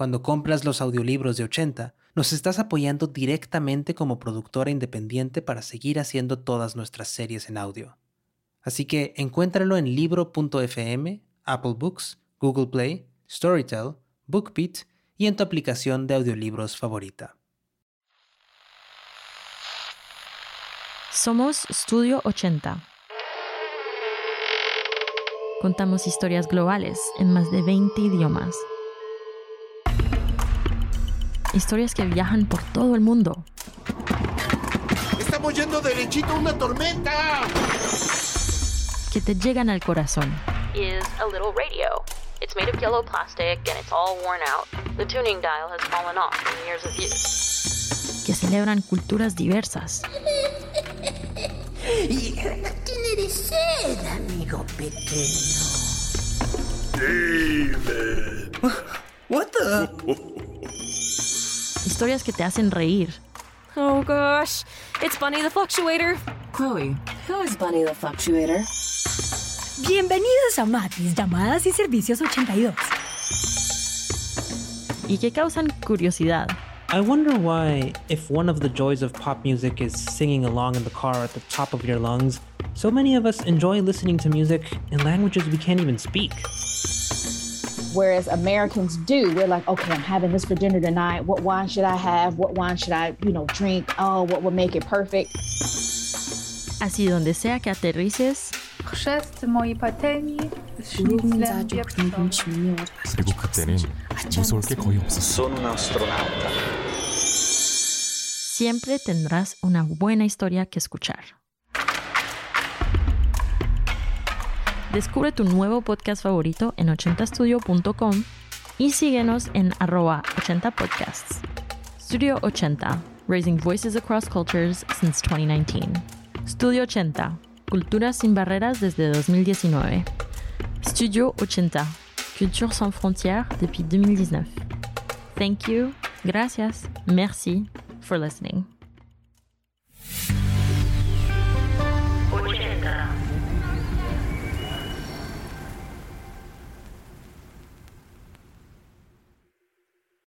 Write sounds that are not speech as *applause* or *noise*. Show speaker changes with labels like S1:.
S1: cuando compras los audiolibros de 80, nos estás apoyando directamente como productora independiente para seguir haciendo todas nuestras series en audio. Así que encuéntralo en libro.fm, Apple Books, Google Play, Storytel, BookBeat y en tu aplicación de audiolibros favorita.
S2: Somos Studio 80. Contamos historias globales en más de 20 idiomas historias que viajan por todo el mundo.
S3: ¡Estamos yendo derechito a una tormenta!
S2: Que te llegan al corazón.
S4: Is a little radio. It's made of yellow plastic and it's all worn out. The tuning dial has fallen off from years of use.
S2: Que celebran culturas diversas. *laughs*
S5: Y tiene de sed, amigo pequeño.
S3: David. *laughs*
S5: What the? *laughs*
S2: Historias que te hacen reír.
S6: Oh gosh, it's Bunny the Fluctuator.
S7: Chloe, who is Bunny the Fluctuator?
S8: Bienvenidos a Matis, llamadas y servicios 82.
S2: Y que causan curiosidad.
S1: I wonder why, if one of the joys of pop music is singing along in the car at the top of your lungs, so many of us enjoy listening to music in languages we can't even speak.
S9: Whereas Americans do, we're like, okay, I'm having this for dinner tonight. What wine should I have? What wine should I, you know, drink? Oh, what would make it perfect?
S2: Así donde sea que aterrices,
S10: chrzest mojej patelni z szniclem wieprzowym.
S11: 그리고 그때는 무서울 게 거의 없었어.
S12: Sono un astronauta.
S2: siempre tendrás una buena historia que escuchar. Descubre tu nuevo podcast favorito en 80studio.com y síguenos en arroba 80podcasts. Studio 80, raising voices across cultures since 2019. Studio 80, culturas sin barreras desde 2019. Studio 80, culture sans frontières depuis 2019. Thank you, gracias, merci for listening.